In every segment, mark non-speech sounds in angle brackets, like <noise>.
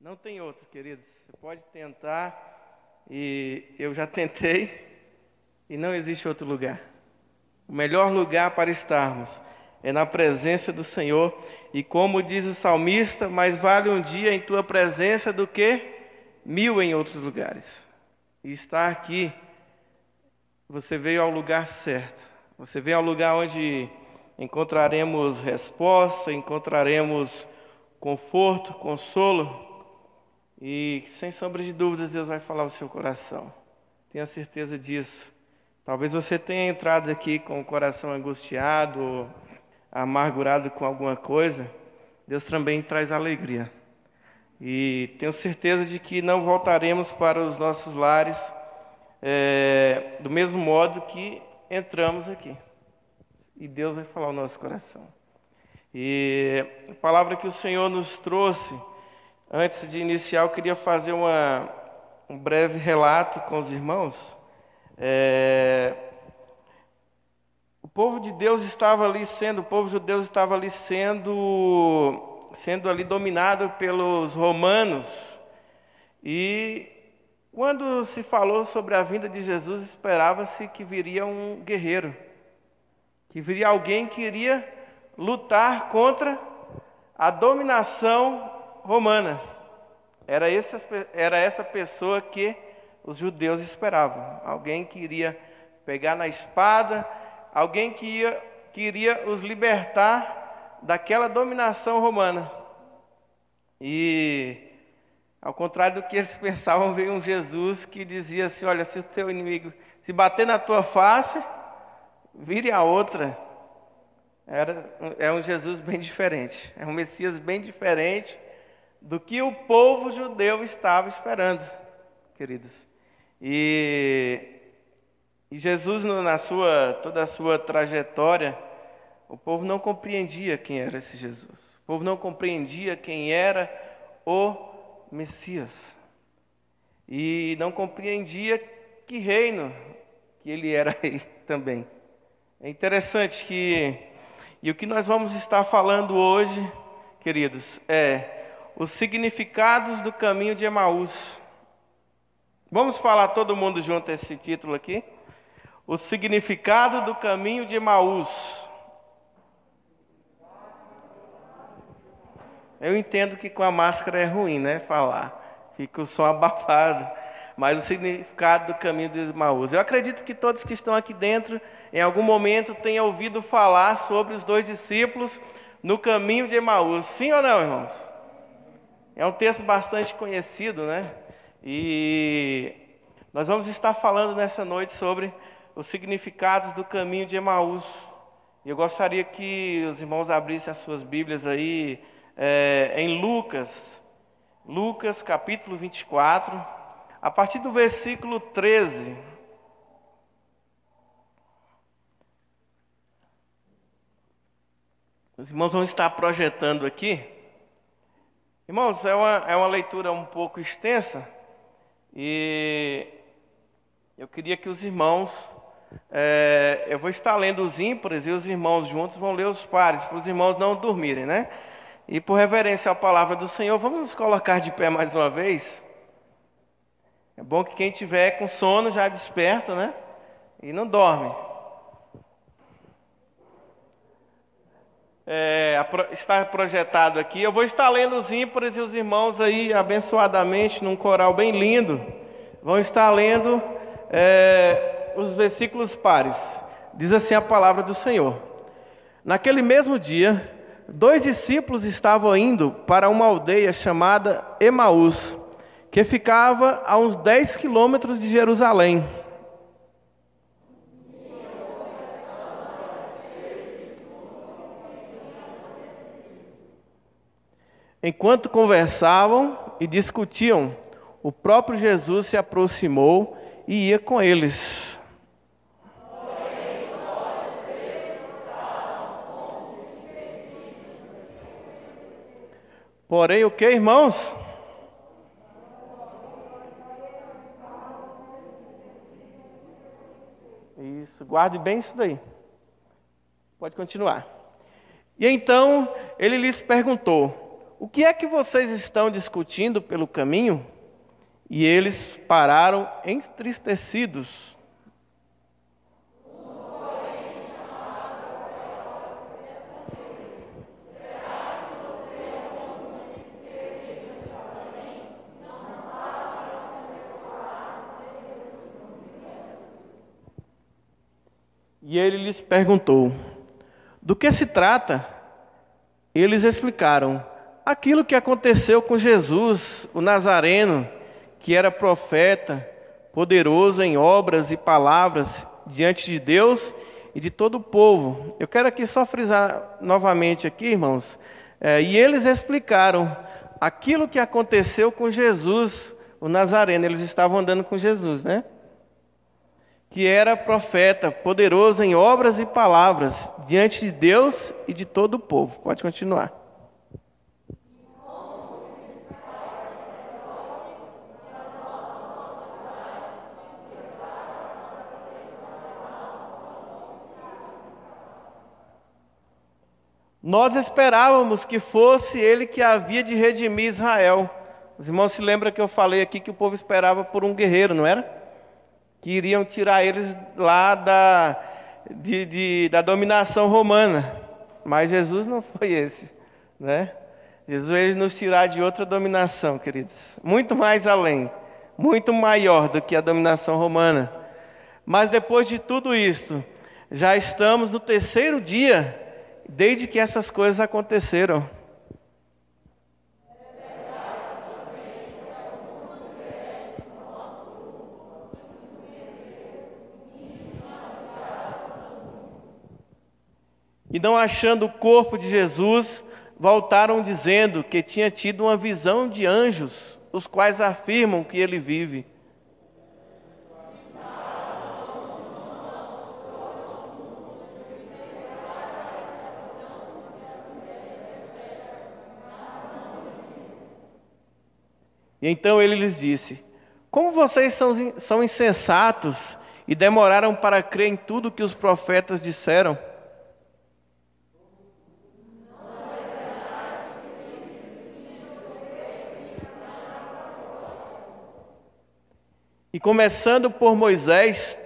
Não tem outro, queridos. Você pode tentar, e eu já tentei, e não existe outro lugar. O melhor lugar para estarmos é na presença do Senhor, e como diz o salmista, mais vale um dia em tua presença do que mil em outros lugares. E estar aqui, você veio ao lugar certo. Você veio ao lugar onde encontraremos resposta, encontraremos conforto, consolo e sem sombra de dúvidas, Deus vai falar ao seu coração. Tenha certeza disso. Talvez você tenha entrado aqui com o coração angustiado, ou amargurado com alguma coisa. Deus também traz alegria. E tenho certeza de que não voltaremos para os nossos lares é, do mesmo modo que entramos aqui. E Deus vai falar ao nosso coração. E a palavra que o Senhor nos trouxe Antes de iniciar, eu queria fazer uma, um breve relato com os irmãos. É, o povo de Deus estava ali sendo, o povo judeu estava ali sendo, sendo ali dominado pelos romanos. E quando se falou sobre a vinda de Jesus, esperava-se que viria um guerreiro, que viria alguém que iria lutar contra a dominação romana. Era, esse, era essa pessoa que os judeus esperavam. Alguém que iria pegar na espada, alguém que, ia, que iria os libertar daquela dominação romana. E, ao contrário do que eles <laughs> pensavam, veio um Jesus que dizia assim: Olha, se o teu inimigo se bater na tua face, vire a outra. Era, é um Jesus bem diferente, é um Messias bem diferente do que o povo judeu estava esperando, queridos. E, e Jesus, na sua, toda a sua trajetória, o povo não compreendia quem era esse Jesus. O povo não compreendia quem era o Messias. E não compreendia que reino que ele era <laughs> também. É interessante que, e o que nós vamos estar falando hoje, queridos, é os significados do caminho de Emaús. Vamos falar todo mundo junto esse título aqui? O significado do caminho de Emaús. Eu entendo que com a máscara é ruim, né? Falar. Fica o som <laughs> abafado. Mas o significado do caminho de Emaús. Eu acredito que todos que estão aqui dentro, em algum momento, tenham ouvido falar sobre os dois discípulos no caminho de Emaús. Sim ou não, irmãos? É um texto bastante conhecido, né? E nós vamos estar falando nessa noite sobre os significados do caminho de Emaús. Eu gostaria que os irmãos abrissem as suas Bíblias aí é, em Lucas, Lucas capítulo 24, a partir do versículo 13. Os irmãos vão estar projetando aqui. Irmãos, é uma, é uma leitura um pouco extensa e eu queria que os irmãos, é, eu vou estar lendo os ímpares e os irmãos juntos vão ler os pares, para os irmãos não dormirem, né? E por reverência à palavra do Senhor, vamos nos colocar de pé mais uma vez. É bom que quem tiver com sono já desperta, né? E não dorme. É, está projetado aqui. Eu vou estar lendo os ímpares e os irmãos aí, abençoadamente, num coral bem lindo, vão estar lendo é, os versículos pares. Diz assim a palavra do Senhor. Naquele mesmo dia, dois discípulos estavam indo para uma aldeia chamada Emaús, que ficava a uns 10 quilômetros de Jerusalém. Enquanto conversavam e discutiam, o próprio Jesus se aproximou e ia com eles. Porém, o que, irmãos? Isso, guarde bem isso daí. Pode continuar. E então ele lhes perguntou: O que é que vocês estão discutindo pelo caminho? E eles pararam entristecidos. E ele lhes perguntou: Do que se trata? Eles explicaram: Aquilo que aconteceu com Jesus, o Nazareno, que era profeta, poderoso em obras e palavras diante de Deus e de todo o povo. Eu quero aqui só frisar novamente aqui, irmãos. É, e eles explicaram aquilo que aconteceu com Jesus, o Nazareno. Eles estavam andando com Jesus, né? que era profeta, poderoso em obras e palavras, diante de Deus e de todo o povo. Pode continuar. Nós esperávamos que fosse ele que havia de redimir Israel. Os irmãos se lembram que eu falei aqui que o povo esperava por um guerreiro, não era? que iriam tirar eles lá da, de, de, da dominação romana. Mas Jesus não foi esse, né? Jesus veio nos tirar de outra dominação, queridos, muito mais além, muito maior do que a dominação romana. Mas depois de tudo isso, já estamos no terceiro dia desde que essas coisas aconteceram. E não achando o corpo de Jesus, voltaram dizendo que tinha tido uma visão de anjos, os quais afirmam que ele vive. E então ele lhes disse: Como vocês são, são insensatos e demoraram para crer em tudo que os profetas disseram? E começando por Moisés,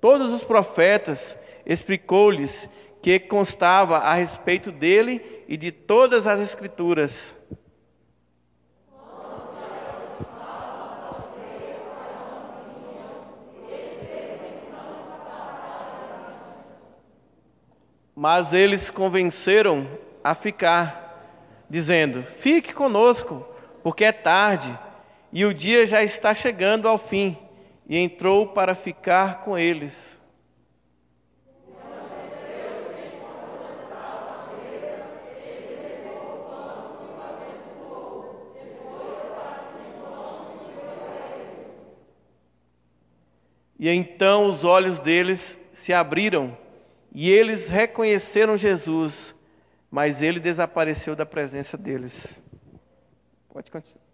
todos os profetas explicou-lhes que constava a respeito dele e de todas as escrituras. Mas eles convenceram a ficar, dizendo: Fique conosco, porque é tarde e o dia já está chegando ao fim, e entrou para ficar com eles. E então os olhos deles se abriram e eles reconheceram Jesus, mas ele desapareceu da presença deles. Pode continuar.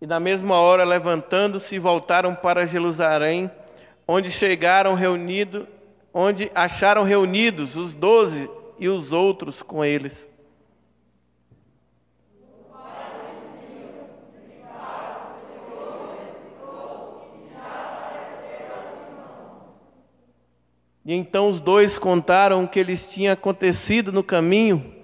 E na mesma hora, levantando-se, voltaram para Jerusalém, onde chegaram reunidos, onde acharam reunidos os doze e os outros com eles. E então os dois contaram o que lhes tinha acontecido no caminho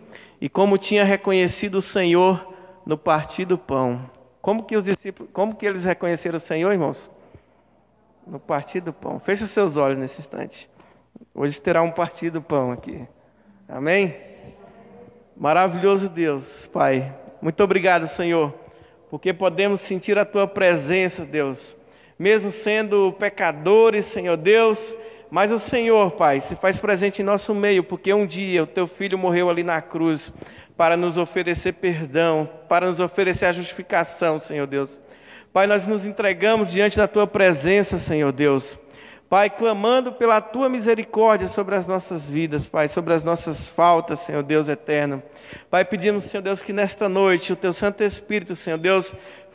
e como tinha reconhecido o Senhor no partir do pão. Como que os discípulos, como que eles reconheceram o Senhor, irmãos? No partir do pão. Feche seus olhos nesse instante. Hoje terá um partir do pão aqui. Amém? Maravilhoso Deus, Pai. Muito obrigado, Senhor, porque podemos sentir a tua presença, Deus. Mesmo sendo pecadores, Senhor Deus, mas o Senhor, Pai, se faz presente em nosso meio, porque um dia o teu filho morreu ali na cruz para nos oferecer perdão, para nos oferecer a justificação, Senhor Deus. Pai, nós nos entregamos diante da tua presença, Senhor Deus, Pai, clamando pela tua misericórdia sobre as nossas vidas, Pai, sobre as nossas faltas, Senhor Deus eterno. Pai, pedimos, Senhor Deus, que nesta noite o teu Santo Espírito, Senhor Deus,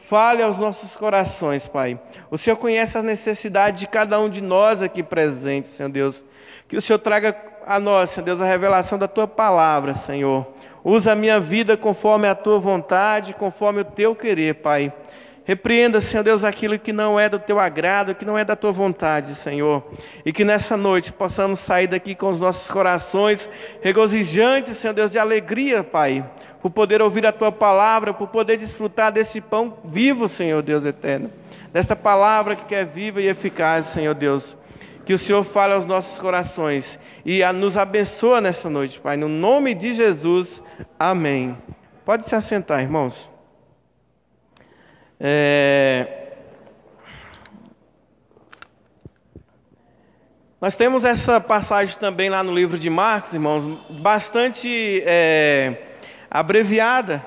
fale aos nossos corações, Pai. O Senhor conhece as necessidades de cada um de nós aqui presentes, Senhor Deus. Que o Senhor traga a nós, Senhor Deus, a revelação da tua palavra, Senhor. Usa a minha vida conforme a tua vontade, conforme o teu querer, Pai. Repreenda, Senhor Deus, aquilo que não é do teu agrado, que não é da tua vontade, Senhor. E que nessa noite possamos sair daqui com os nossos corações regozijantes, Senhor Deus, de alegria, Pai, por poder ouvir a tua palavra, por poder desfrutar desse pão vivo, Senhor Deus eterno. Desta palavra que é viva e eficaz, Senhor Deus. Que o Senhor fale aos nossos corações e nos abençoa nessa noite, Pai. No nome de Jesus, amém. Pode se assentar, irmãos. É... Nós temos essa passagem também lá no livro de Marcos, irmãos, bastante é, abreviada.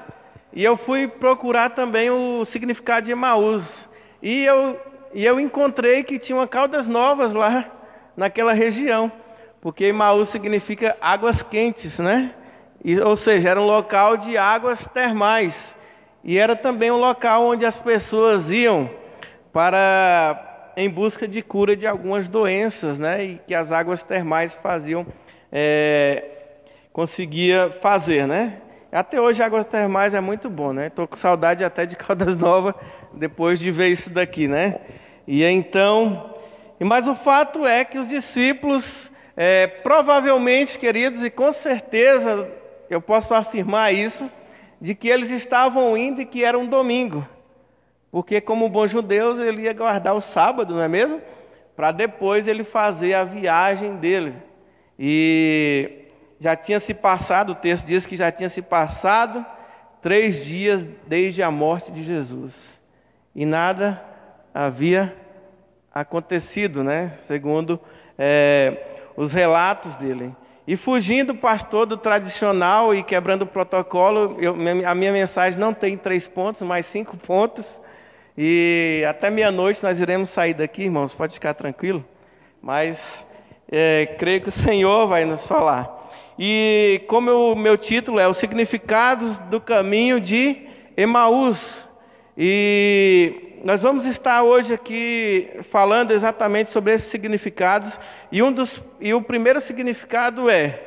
E eu fui procurar também o significado de Emaús. E eu, e eu encontrei que tinha Caldas Novas lá naquela região. Porque Emaús significa águas quentes, né? E, ou seja, era um local de águas termais. E era também um local onde as pessoas iam para em busca de cura de algumas doenças, né? E que as águas termais faziam, é, conseguia fazer, né? Até hoje águas termais é muito bom, né? Estou com saudade até de <laughs> Caldas Novas depois de ver isso daqui, né? E então, mas o fato é que os discípulos, é, provavelmente, queridos, e com certeza eu posso afirmar isso, de que eles estavam indo e que era um domingo. Porque, como bom judeus, ele ia guardar o sábado, não é mesmo? Para depois ele fazer a viagem dele. E já tinha se passado, o texto diz que já tinha se passado três dias desde a morte de Jesus. E nada havia acontecido, né? Segundo é, os relatos dele. E fugindo, pastor, do tradicional e quebrando o protocolo, eu, a minha mensagem não tem três pontos, mas cinco pontos. E até meia-noite nós iremos sair daqui, irmãos, pode ficar tranquilo. Mas é, creio que o <laughs> Senhor vai nos falar. E como o meu título é Os Significados do Caminho de Emaús. E nós vamos estar hoje aqui falando exatamente sobre esses significados, e, um dos, e o primeiro significado é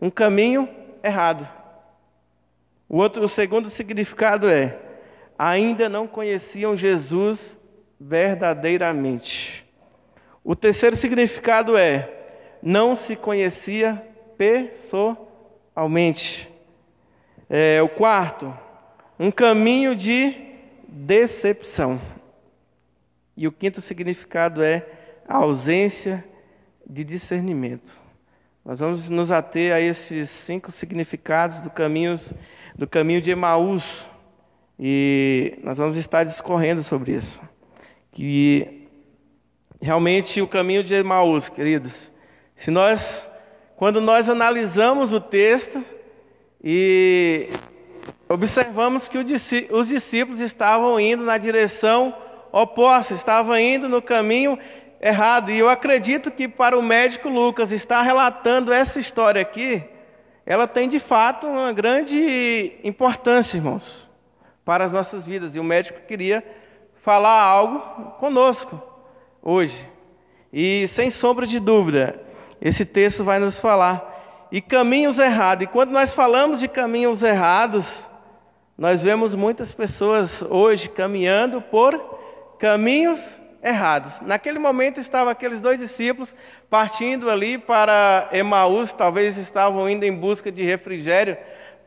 um caminho errado. O, outro, o segundo significado é ainda não conheciam Jesus verdadeiramente. O terceiro significado é não se conhecia pessoalmente. É, o quarto, um caminho de decepção. E o quinto significado é a ausência de discernimento. Nós vamos nos ater a esses cinco significados do caminho, do caminho de Emaús. E nós vamos estar discorrendo sobre isso. Que realmente o caminho de Emaús, queridos, se nós, quando nós analisamos o texto e observamos que os discípulos estavam indo na direção oposta, estavam indo no caminho errado. E eu acredito que para o médico Lucas estar relatando essa história aqui, ela tem de fato uma grande importância, irmãos, para as nossas vidas. E o médico queria falar algo conosco hoje. E sem sombra de dúvida, esse texto vai nos falar. E caminhos errados. E quando nós falamos de caminhos errados, nós vemos muitas pessoas hoje caminhando por caminhos errados. Naquele momento estavam aqueles dois discípulos partindo ali para Emaús, talvez estavam indo em busca de refrigério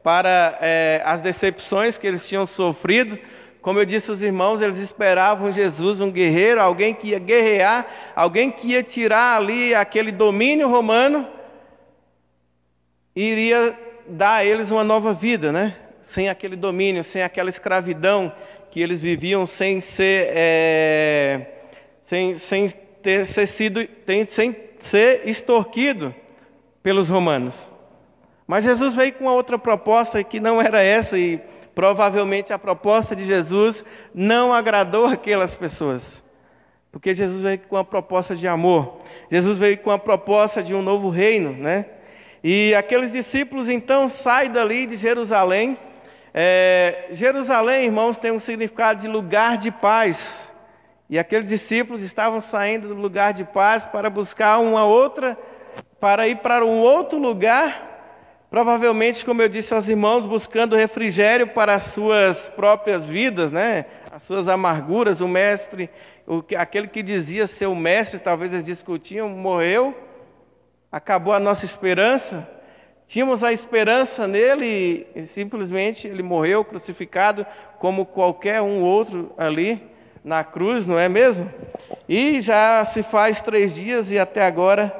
para é, as decepções que eles tinham sofrido. Como eu disse aos irmãos, eles esperavam Jesus, um guerreiro, alguém que ia guerrear, alguém que ia tirar ali aquele domínio romano e iria dar a eles uma nova vida, né? Sem aquele domínio, sem aquela escravidão que eles viviam, sem ser, é, sem, sem ter ser sido, sem ser extorquido pelos romanos. Mas Jesus veio com uma outra proposta que não era essa e provavelmente a proposta de Jesus não agradou aquelas pessoas. Porque Jesus veio com a proposta de amor. Jesus veio com a proposta de um novo reino, né? E aqueles discípulos então saem dali de Jerusalém. É, Jerusalém, irmãos, tem um significado de lugar de paz. E aqueles discípulos estavam saindo do lugar de paz para buscar uma outra, para ir para um outro lugar Provavelmente, como eu disse aos irmãos, buscando refrigério para as suas próprias vidas, né? as suas amarguras. O mestre, o, aquele que dizia ser o mestre, talvez eles discutiam, morreu, acabou a nossa esperança. Tínhamos a esperança nele e simplesmente ele morreu crucificado como qualquer um outro ali na cruz, não é mesmo? E já se faz três dias e até agora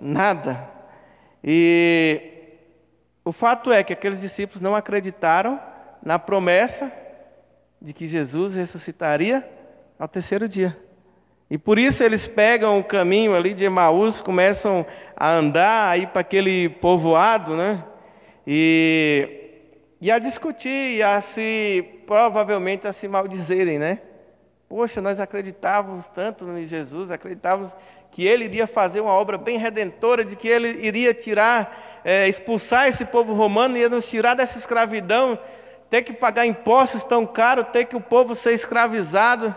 nada. E o fato é que aqueles discípulos não acreditaram na promessa de que Jesus ressuscitaria ao terceiro dia. E por isso eles pegam o caminho ali de Emaús, começam a andar aí para aquele povoado, né? E, e a discutir, e a se, provavelmente a se maldizerem, né? Poxa, nós acreditávamos tanto em Jesus, acreditávamos que ele iria fazer uma obra bem redentora, de que ele iria tirar é, expulsar esse povo romano, ia nos tirar dessa escravidão, ter que pagar impostos tão caros, ter que o povo ser escravizado,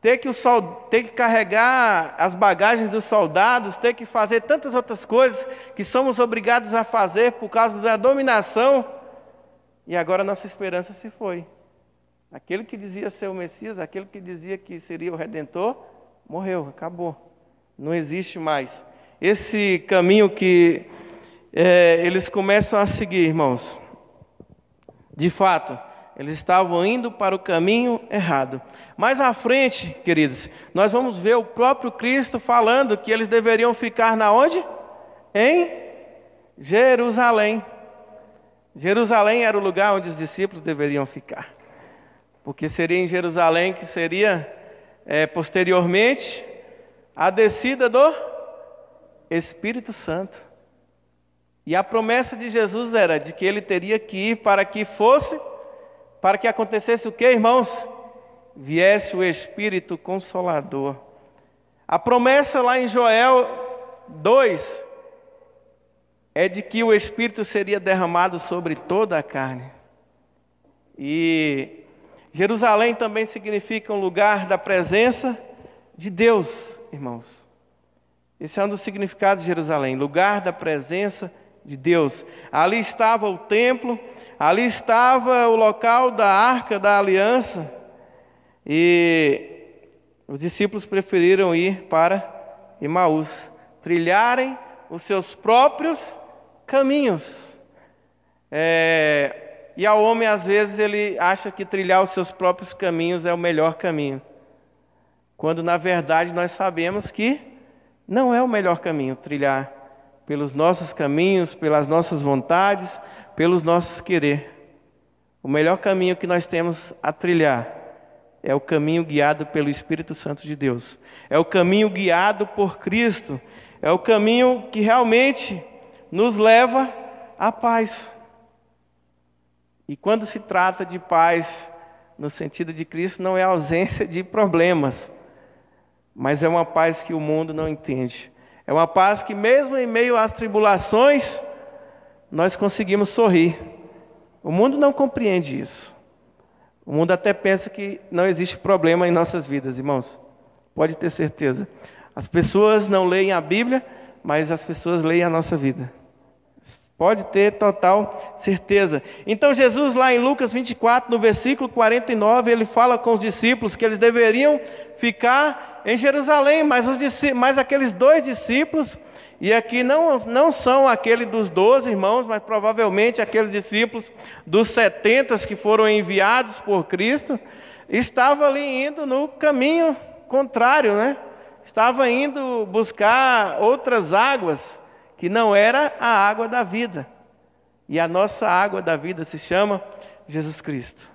ter que, sol, ter que carregar as bagagens dos soldados, ter que fazer tantas outras coisas que somos obrigados a fazer por causa da dominação. E agora nossa esperança se foi. Aquele que dizia ser o Messias, aquele que dizia que seria o Redentor, morreu, acabou. Não existe mais. Esse caminho que é, eles começam a seguir, irmãos. De fato, eles estavam indo para o caminho errado. Mais à frente, queridos, nós vamos ver o próprio Cristo falando que eles deveriam ficar na onde? Em Jerusalém. Jerusalém era o lugar onde os discípulos deveriam ficar. Porque seria em Jerusalém que seria é, posteriormente a descida do Espírito Santo. E a promessa de Jesus era de que ele teria que ir para que fosse, para que acontecesse o que, irmãos? Viesse o Espírito Consolador. A promessa lá em Joel 2 é de que o Espírito seria derramado sobre toda a carne. E Jerusalém também significa um lugar da presença de Deus, irmãos. Esse é um dos significados de Jerusalém, lugar da presença de de Deus. Ali estava o templo, ali estava o local da arca da aliança. E os discípulos preferiram ir para Emaús, trilharem os seus próprios caminhos. É, e ao homem, às vezes, ele acha que trilhar os seus próprios caminhos é o melhor caminho. Quando, na verdade, nós sabemos que não é o melhor caminho trilhar pelos nossos caminhos, pelas nossas vontades, pelos nossos querer. O melhor caminho que nós temos a trilhar é o caminho guiado pelo Espírito Santo de Deus. É o caminho guiado por Cristo. É o caminho que realmente nos leva à paz. E quando se trata de paz, no sentido de Cristo, não é ausência de problemas, mas é uma paz que o mundo não entende. É uma paz que, mesmo em meio às tribulações, nós conseguimos sorrir. O mundo não compreende isso. O mundo até pensa que não existe problema em nossas vidas, irmãos. Pode ter certeza. As pessoas não leem a Bíblia, mas as pessoas leem a nossa vida. Pode ter total certeza. Então, Jesus, lá em Lucas 24, no versículo 49, ele fala com os discípulos que eles deveriam ficar em Jerusalém, mas, os, mas aqueles dois discípulos, e aqui não, não são aquele dos doze irmãos, mas provavelmente aqueles discípulos dos setentas que foram enviados por Cristo, estavam ali indo no caminho contrário, né? Estava indo buscar outras águas, que não era a água da vida. E a nossa água da vida se chama Jesus Cristo.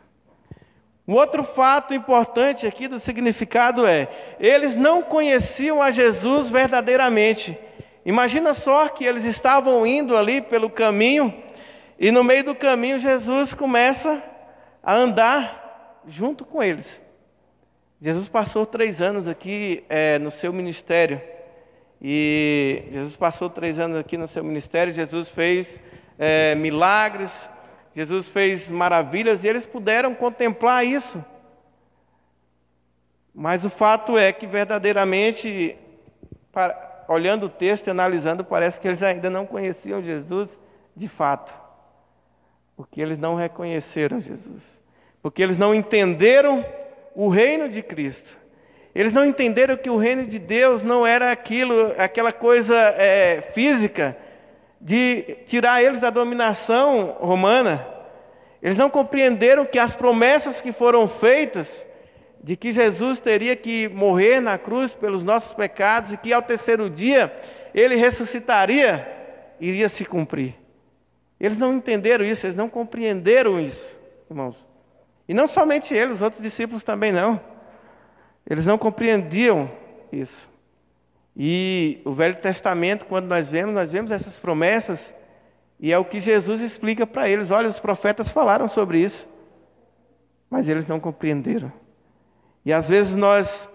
Um outro fato importante aqui do significado é: eles não conheciam a Jesus verdadeiramente. Imagina só que eles estavam indo ali pelo caminho e no meio do caminho Jesus começa a andar junto com eles. Jesus passou três anos aqui é, no seu ministério. E Jesus passou três anos aqui no seu ministério. Jesus fez é, milagres, Jesus fez maravilhas e eles puderam contemplar isso. Mas o fato é que verdadeiramente, para, olhando o texto e analisando, parece que eles ainda não conheciam Jesus de fato. Porque eles não reconheceram Jesus. Porque eles não entenderam o reino de Cristo. Eles não entenderam que o reino de Deus não era aquilo, aquela coisa é, física de tirar eles da dominação romana. Eles não compreenderam que as promessas que foram feitas de que Jesus teria que morrer na cruz pelos nossos pecados e que ao terceiro dia ele ressuscitaria, iria se cumprir. Eles não entenderam isso, eles não compreenderam isso, irmãos. E não somente eles, os outros discípulos também não. Eles não compreendiam isso. E o Velho Testamento, quando nós vemos, nós vemos essas promessas, e é o que Jesus explica para eles. Olha, os profetas falaram sobre isso, mas eles não compreenderam. E às vezes nós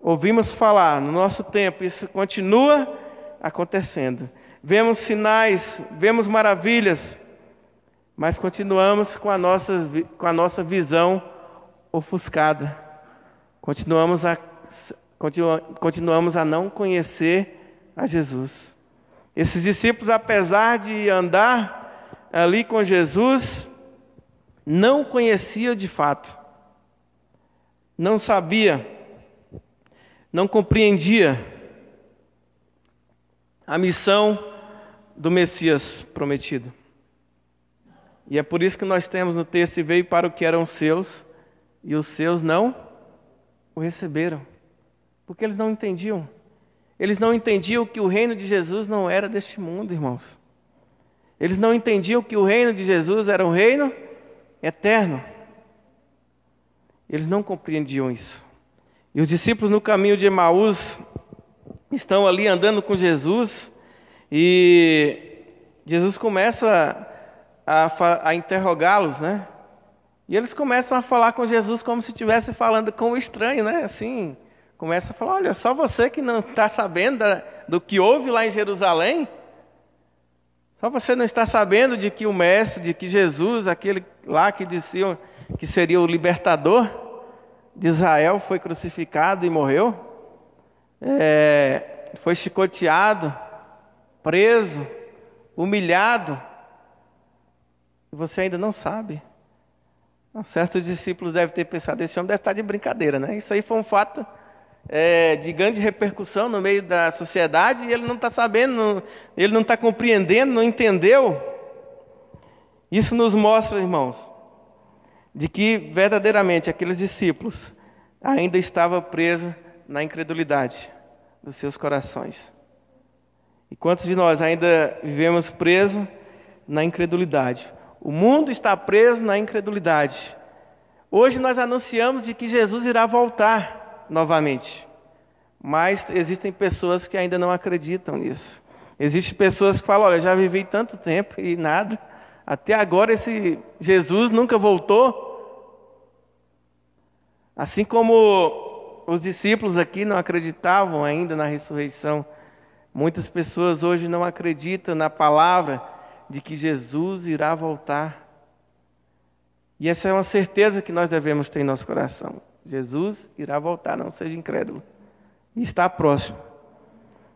ouvimos falar, no nosso tempo, isso continua acontecendo. Vemos sinais, vemos maravilhas, mas continuamos com a nossa, com a nossa visão ofuscada. Continuamos a, continua, continuamos a não conhecer a Jesus. Esses discípulos, apesar de andar ali com Jesus, não conheciam de fato, não sabia, não compreendia a missão do Messias prometido. E é por isso que nós temos no texto: veio para o que eram seus, e os seus não o receberam, porque eles não entendiam. Eles não entendiam que o reino de Jesus não era deste mundo, irmãos. Eles não entendiam que o reino de Jesus era um reino eterno. Eles não compreendiam isso. E os discípulos no caminho de Emaús estão ali andando com Jesus e Jesus começa a, a interrogá-los, né? E eles começam a falar com Jesus como se estivesse falando com o estranho, né? Assim, começa a falar: olha, só você que não está sabendo da, do que houve lá em Jerusalém, só você não está sabendo de que o Mestre, de que Jesus, aquele lá que diziam que seria o libertador de Israel, foi crucificado e morreu, é, foi chicoteado, preso, humilhado, e você ainda não sabe. Certos discípulos devem ter pensado, esse homem deve estar de brincadeira, né? Isso aí foi um fato é, de grande repercussão no meio da sociedade e ele não está sabendo, não, ele não está compreendendo, não entendeu. Isso nos mostra, irmãos, de que verdadeiramente aqueles discípulos ainda estavam presos na incredulidade dos seus corações. E quantos de nós ainda vivemos presos na incredulidade? O mundo está preso na incredulidade. Hoje nós anunciamos de que Jesus irá voltar novamente. Mas existem pessoas que ainda não acreditam nisso. Existem pessoas que falam: olha, já vivi tanto tempo e nada. Até agora esse Jesus nunca voltou. Assim como os discípulos aqui não acreditavam ainda na ressurreição, muitas pessoas hoje não acreditam na palavra de que Jesus irá voltar. E essa é uma certeza que nós devemos ter em nosso coração. Jesus irá voltar, não seja incrédulo. E está próximo.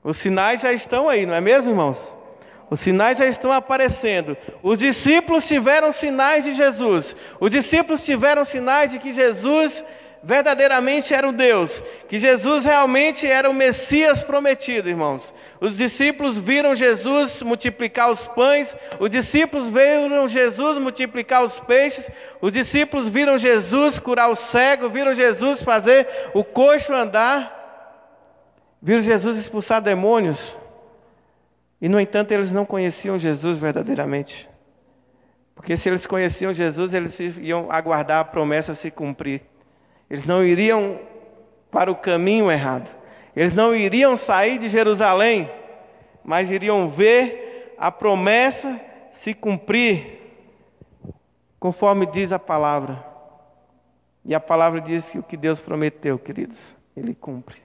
Os sinais já estão aí, não é mesmo, irmãos? Os sinais já estão aparecendo. Os discípulos tiveram sinais de Jesus. Os discípulos tiveram sinais de que Jesus verdadeiramente era o Deus, que Jesus realmente era o Messias prometido, irmãos. Os discípulos viram Jesus multiplicar os pães, os discípulos viram Jesus multiplicar os peixes, os discípulos viram Jesus curar o cego, viram Jesus fazer o coxo andar, viram Jesus expulsar demônios. E, no entanto, eles não conheciam Jesus verdadeiramente. Porque se eles conheciam Jesus, eles iam aguardar a promessa se cumprir. Eles não iriam para o caminho errado. Eles não iriam sair de Jerusalém, mas iriam ver a promessa se cumprir, conforme diz a palavra. E a palavra diz que o que Deus prometeu, queridos, Ele cumpre.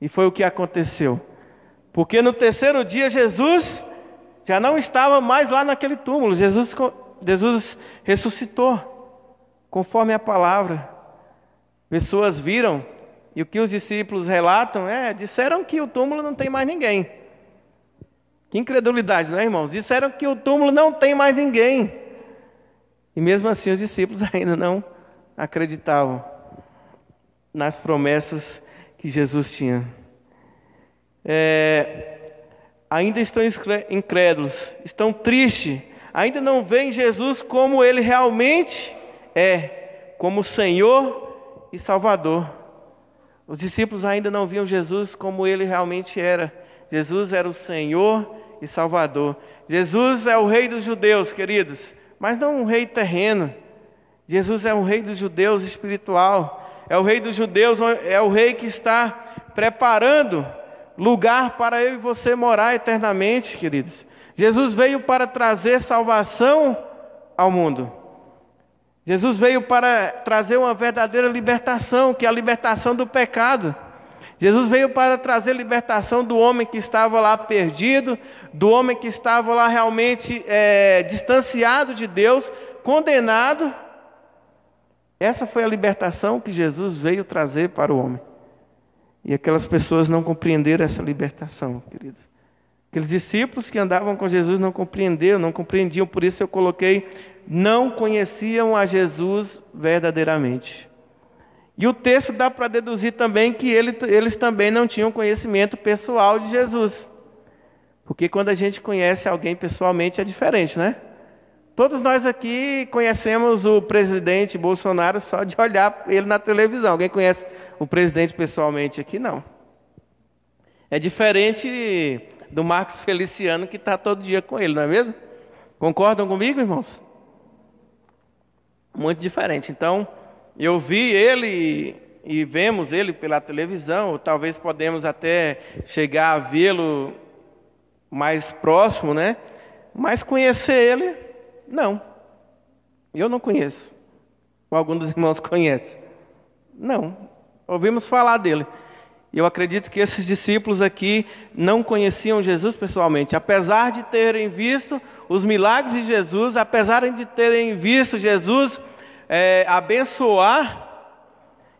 E foi o que aconteceu. Porque no terceiro dia Jesus já não estava mais lá naquele túmulo. Jesus, Jesus ressuscitou, conforme a palavra. Pessoas viram, e o que os discípulos relatam é: disseram que o túmulo não tem mais ninguém. Que incredulidade, não é, irmãos? Disseram que o túmulo não tem mais ninguém. E mesmo assim os discípulos <laughs> ainda não acreditavam nas promessas que Jesus tinha. É, ainda estão incrédulos, estão tristes, ainda não veem Jesus como ele realmente é, como Senhor e Salvador. Os discípulos ainda não viam Jesus como ele realmente era. Jesus era o Senhor e Salvador. Jesus é o Rei dos judeus, queridos, mas não um rei terreno. Jesus é o Rei dos judeus espiritual. É o Rei dos judeus, é o Rei que está preparando lugar para eu e você morar eternamente, queridos. Jesus veio para trazer salvação ao mundo. Jesus veio para trazer uma verdadeira libertação, que é a libertação do pecado. Jesus veio para trazer libertação do homem que estava lá perdido, do homem que estava lá realmente é, distanciado de Deus, condenado. Essa foi a libertação que Jesus veio trazer para o homem. E aquelas pessoas não compreenderam essa libertação, queridos. Aqueles discípulos que andavam com Jesus não compreenderam, não compreendiam, por isso eu coloquei, não conheciam a Jesus verdadeiramente. E o texto dá para deduzir também que ele, eles também não tinham conhecimento pessoal de Jesus. Porque quando a gente conhece alguém pessoalmente é diferente, né? Todos nós aqui conhecemos o presidente Bolsonaro só de <laughs> olhar ele na televisão. Alguém conhece o presidente pessoalmente aqui? Não. É diferente do Marcos Feliciano que está todo dia com ele, não é mesmo? Concordam comigo, irmãos? Muito diferente. Então, eu vi ele e vemos ele pela televisão, ou talvez podemos até chegar a vê-lo mais próximo, né? Mas conhecer ele não. Eu não conheço. Ou algum dos irmãos <laughs> conhece? Não. Ouvimos falar dele. Eu acredito que esses discípulos aqui não conheciam Jesus pessoalmente, apesar de terem visto os milagres de Jesus, apesar de terem visto Jesus é, abençoar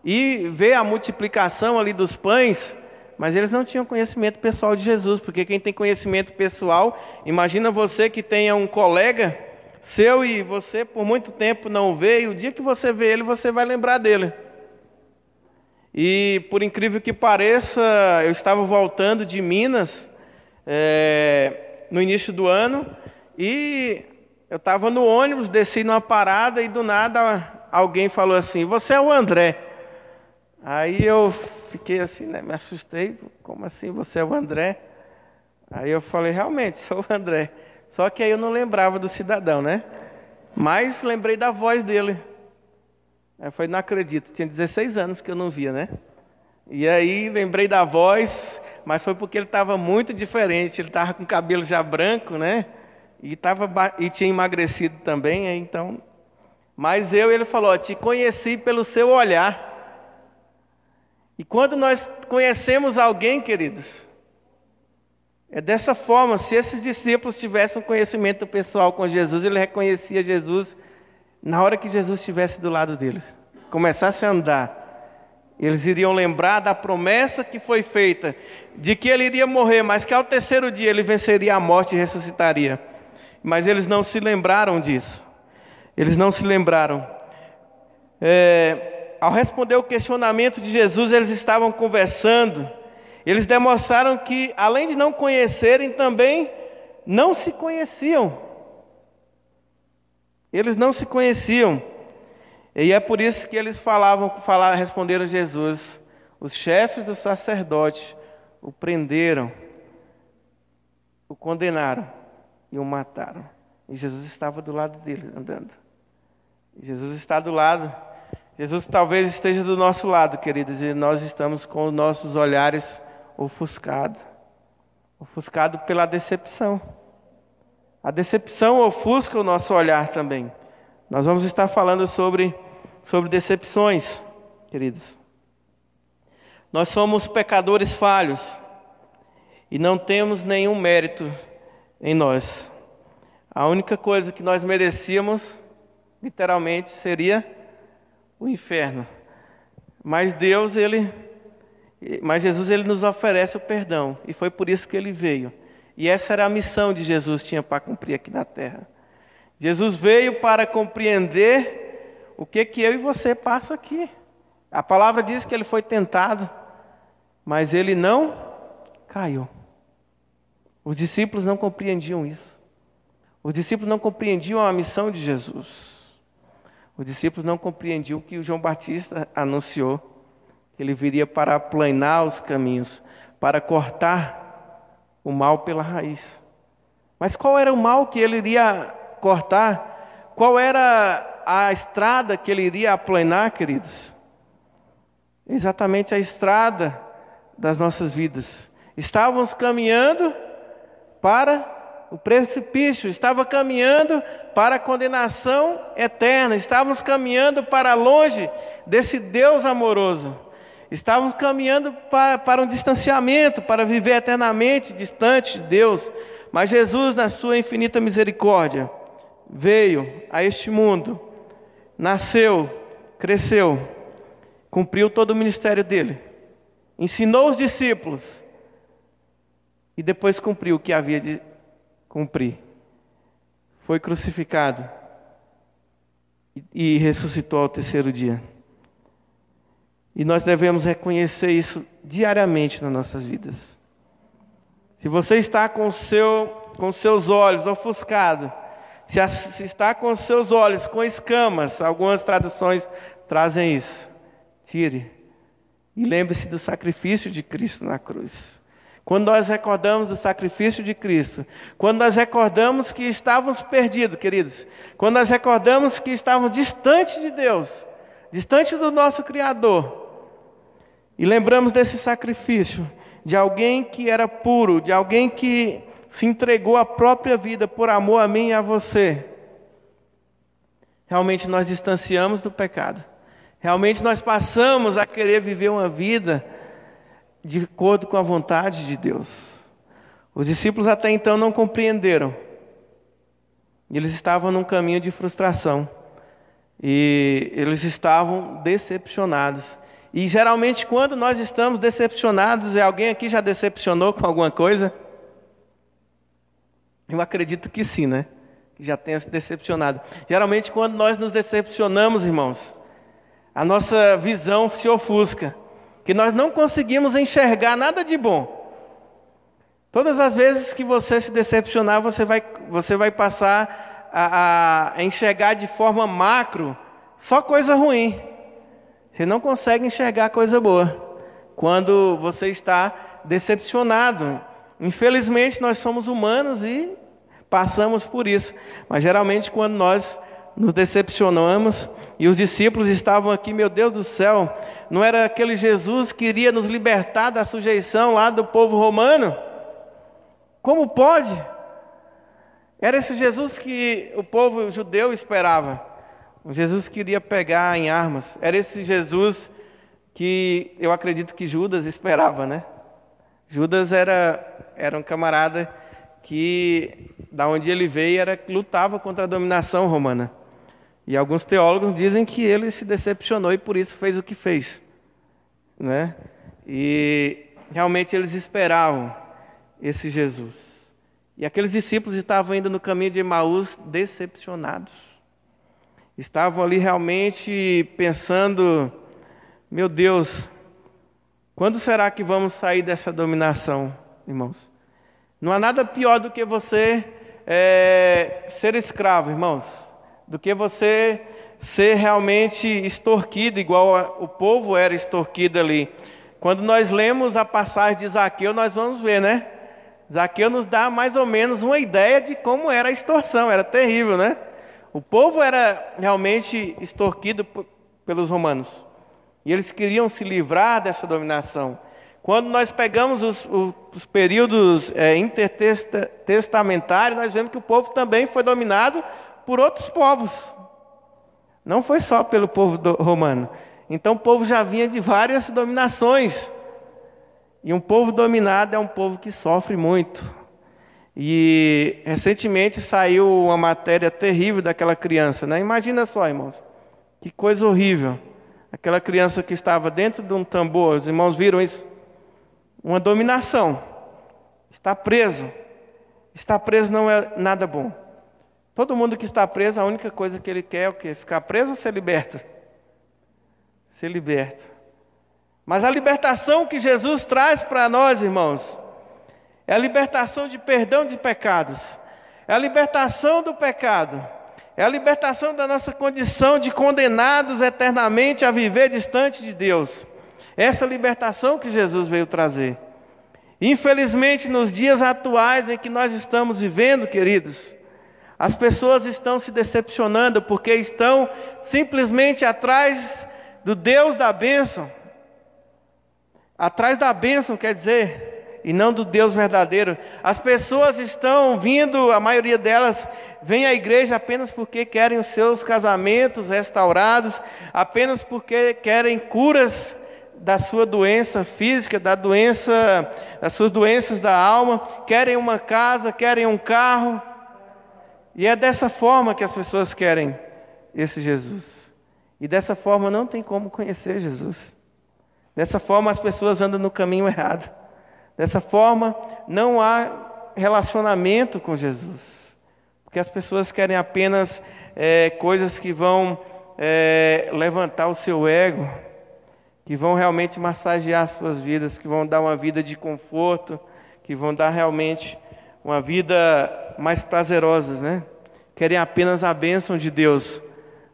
e ver a multiplicação ali dos pães, mas eles não tinham conhecimento pessoal de Jesus, porque quem tem conhecimento pessoal, imagina você que tenha um colega seu e você por muito tempo não vê, e o dia que você vê ele, você vai lembrar dele. E por incrível que pareça, eu estava voltando de Minas é, no início do ano e eu estava no ônibus, desci numa parada e do nada alguém falou assim: Você é o André. Aí eu fiquei assim, né, me assustei: Como assim você é o André? Aí eu falei: Realmente, sou o André. Só que aí eu não lembrava do cidadão, né? Mas lembrei da voz dele. Eu falei, não acredito, tinha 16 anos que eu não via, né? E aí lembrei da voz, mas foi porque ele estava muito diferente, ele estava com cabelo já branco, né? E, tava, e tinha emagrecido também, então. Mas eu, ele falou, te conheci pelo seu olhar. E quando nós conhecemos alguém, queridos, é dessa forma, se esses discípulos tivessem conhecimento pessoal com Jesus, ele reconhecia Jesus na hora que Jesus estivesse do lado deles, começasse a andar. Eles iriam lembrar da promessa que foi feita, de que ele iria morrer, mas que ao terceiro dia ele venceria a morte e ressuscitaria. Mas eles não se lembraram disso. Eles não se lembraram. É, ao responder o questionamento de Jesus, eles estavam conversando eles demonstraram que, além de não conhecerem, também não se conheciam. Eles não se conheciam. E é por isso que eles falavam, falaram, responderam Jesus. Os chefes do sacerdote o prenderam, o condenaram e o mataram. E Jesus estava do lado dele, andando. E Jesus está do lado. Jesus talvez esteja do nosso lado, queridos, e nós estamos com os nossos olhares ofuscado ofuscado pela decepção. A decepção ofusca o nosso olhar também. Nós vamos estar falando sobre, sobre decepções, queridos. Nós somos pecadores falhos e não temos nenhum mérito em nós. A única coisa que nós merecíamos, literalmente, seria o inferno. Mas Deus, ele, mas Jesus, ele nos oferece o perdão e foi por isso que ele veio. E essa era a missão de Jesus tinha para cumprir aqui na terra. Jesus veio para compreender o que que eu e você passam aqui. A palavra diz que ele foi tentado, mas ele não caiu. Os discípulos não compreendiam isso. Os discípulos não compreendiam a missão de Jesus. Os discípulos não compreendiam o que o João Batista anunciou, que ele viria para aplanar os caminhos, para cortar o mal pela raiz. Mas qual era o mal que ele iria cortar? Qual era a estrada que ele iria aplanar, queridos? Exatamente a estrada das nossas vidas. Estávamos caminhando para o precipício, estava caminhando para a condenação eterna, estávamos caminhando para longe desse Deus amoroso, estávamos caminhando para, para um distanciamento, para viver eternamente distante de Deus, mas Jesus, na sua infinita misericórdia, veio a este mundo, nasceu, cresceu, cumpriu todo o ministério dele, ensinou os discípulos e depois cumpriu o que havia de cumprir. Foi crucificado e ressuscitou ao terceiro dia. E nós devemos reconhecer isso diariamente nas nossas vidas. Se você está com, seu, com seus olhos ofuscados, se, se está com seus olhos com escamas, algumas traduções trazem isso. Tire. E lembre-se do sacrifício de Cristo na cruz. Quando nós recordamos do sacrifício de Cristo, quando nós recordamos que estávamos perdidos, queridos, quando nós recordamos que estávamos distante de Deus, distante do nosso Criador, e lembramos desse sacrifício, de alguém que era puro, de alguém que se entregou a própria vida por amor a mim e a você, realmente nós distanciamos do pecado, realmente nós passamos a querer viver uma vida de acordo com a vontade de Deus. Os discípulos até então não compreenderam. Eles estavam num caminho de frustração. E eles estavam decepcionados. E geralmente, quando nós estamos decepcionados, e alguém aqui já decepcionou com alguma coisa? Eu acredito que sim, né? Que já tenha se decepcionado. Geralmente, quando nós nos decepcionamos, irmãos, a nossa visão se ofusca que nós não conseguimos enxergar nada de bom. Todas as vezes que você se decepcionar, você vai, você vai passar a, a enxergar de forma macro só coisa ruim. Você não consegue enxergar coisa boa quando você está decepcionado. Infelizmente, nós somos humanos e passamos por isso. Mas geralmente, quando nós nos decepcionamos, e os discípulos estavam aqui, meu Deus do céu, não era aquele Jesus que iria nos libertar da sujeição lá do povo romano? Como pode? Era esse Jesus que o povo judeu esperava. Jesus que iria pegar em armas. Era esse Jesus que eu acredito que Judas esperava, né? Judas era, era um camarada que, da onde ele veio, era lutava contra a dominação romana. E alguns teólogos dizem que ele se decepcionou e por isso fez o que fez. Né? E realmente eles esperavam esse Jesus. E aqueles discípulos estavam indo no caminho de Emaús decepcionados. Estavam ali realmente pensando: meu Deus, quando será que vamos sair dessa dominação, irmãos? Não há nada pior do que você é, ser escravo, irmãos do que você ser realmente extorquido, igual o povo era extorquido ali. Quando nós lemos a passagem de Zaqueu, nós vamos ver, né? Zaqueu nos dá mais ou menos uma ideia de como era a extorsão, era terrível, né? O povo era realmente extorquido pelos romanos. E eles queriam se livrar dessa dominação. Quando nós pegamos os, os períodos é, intertestamentários, nós vemos que o povo também foi dominado por outros povos. Não foi só pelo povo romano. Então o povo já vinha de várias dominações. E um povo dominado é um povo que sofre muito. E recentemente saiu uma matéria terrível daquela criança, né? Imagina só, irmãos. Que coisa horrível. Aquela criança que estava dentro de um tambor, os irmãos viram isso? Uma dominação. Está preso. Estar preso não é nada bom. Todo mundo que está preso, a única coisa que ele quer é o quê? Ficar preso ou ser liberto? Ser liberto. Mas a libertação que Jesus traz para nós, irmãos, é a libertação de perdão de pecados, é a libertação do pecado, é a libertação da nossa condição de condenados eternamente a viver distante de Deus. Essa libertação que Jesus veio trazer. Infelizmente, nos dias atuais em que nós estamos vivendo, queridos, as pessoas estão se decepcionando porque estão simplesmente atrás do Deus da bênção. Atrás da bênção, quer dizer, e não do Deus verdadeiro. As pessoas estão vindo, a maioria delas vem à igreja apenas porque querem os seus casamentos restaurados, apenas porque querem curas da sua doença física, da doença, das suas doenças da alma, querem uma casa, querem um carro. E é dessa forma que as pessoas querem esse Jesus. E dessa forma não tem como conhecer Jesus. Dessa forma as pessoas andam no caminho errado. Dessa forma não há relacionamento com Jesus. Porque as pessoas querem apenas é, coisas que vão é, levantar o seu ego, que vão realmente massagear as suas vidas, que vão dar uma vida de conforto, que vão dar realmente uma vida mais prazerosas, né? Querem apenas a bênção de Deus,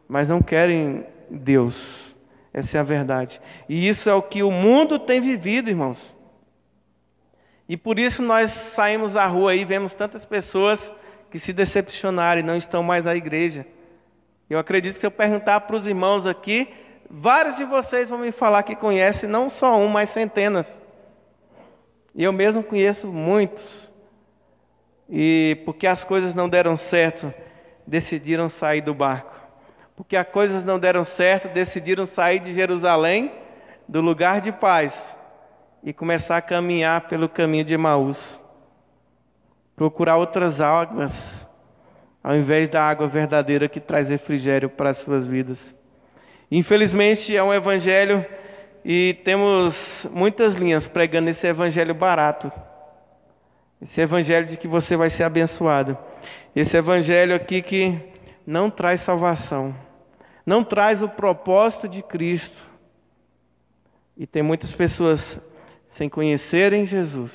mas não querem Deus. Essa é a verdade. E isso é o que o mundo tem vivido, irmãos. E por isso nós saímos à rua e vemos tantas pessoas que se decepcionaram e não estão mais na igreja. Eu acredito que se eu perguntar para os irmãos aqui, vários de vocês vão me falar que conhecem não só um, mas centenas. E eu mesmo conheço muitos. E porque as coisas não deram certo, decidiram sair do barco. Porque as coisas não deram certo, decidiram sair de Jerusalém, do lugar de paz, e começar a caminhar pelo caminho de Emaús. Procurar outras águas, ao invés da água verdadeira que traz refrigério para as suas vidas. Infelizmente, é um evangelho e temos muitas linhas pregando esse evangelho barato. Esse evangelho de que você vai ser abençoado. Esse evangelho aqui que não traz salvação, não traz o propósito de Cristo. E tem muitas pessoas sem conhecerem Jesus.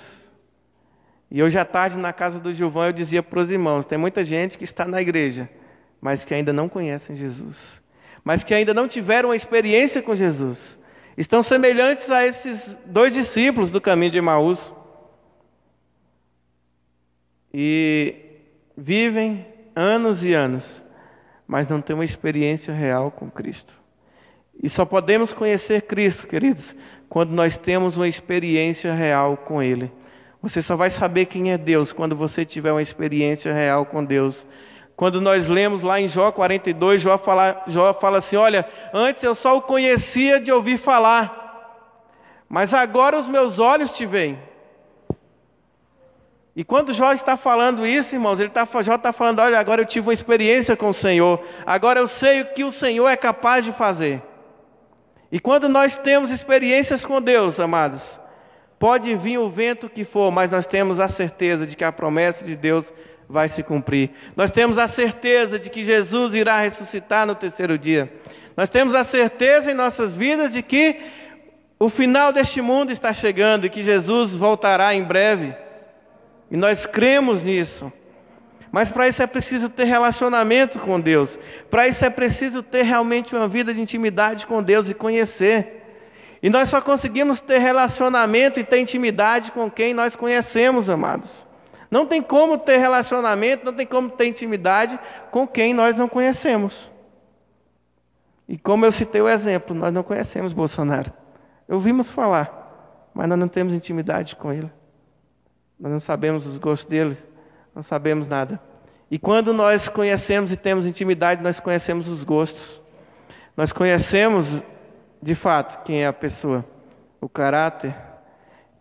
E hoje à tarde, na casa do Gilvão, eu dizia para os irmãos: tem muita gente que está na igreja, mas que ainda não conhecem Jesus mas que ainda não tiveram uma experiência com Jesus. Estão semelhantes a esses dois discípulos do caminho de Emaús. E vivem anos e anos, mas não têm uma experiência real com Cristo. E só podemos conhecer Cristo, queridos, quando nós temos uma experiência real com Ele. Você só vai saber quem é Deus quando você tiver uma experiência real com Deus. Quando nós lemos lá em Jó 42, Jó fala, Jó fala assim: Olha, antes eu só o conhecia de ouvir falar, mas agora os meus olhos te veem. E quando Jó está falando isso, irmãos, ele tá, Jó está falando: Olha, agora eu tive uma experiência com o Senhor, agora eu sei o que o Senhor é capaz de fazer. E quando nós temos experiências com Deus, amados, pode vir o vento que for, mas nós temos a certeza de que a promessa de Deus vai se cumprir. Nós temos a certeza de que Jesus irá ressuscitar no terceiro dia. Nós temos a certeza em nossas vidas de que o final deste mundo está chegando e que Jesus voltará em breve. E nós cremos nisso. Mas para isso é preciso ter relacionamento com Deus. Para isso é preciso ter realmente uma vida de intimidade com Deus e conhecer. E nós só conseguimos ter relacionamento e ter intimidade com quem nós conhecemos, amados. Não tem como ter relacionamento, não tem como ter intimidade com quem nós não conhecemos. E como eu citei o exemplo, nós não conhecemos Bolsonaro. Ouvimos falar, mas nós não temos intimidade com ele. Nós não sabemos os gostos dele, não sabemos nada. E quando nós conhecemos e temos intimidade, nós conhecemos os gostos. Nós conhecemos de fato quem é a pessoa, o caráter,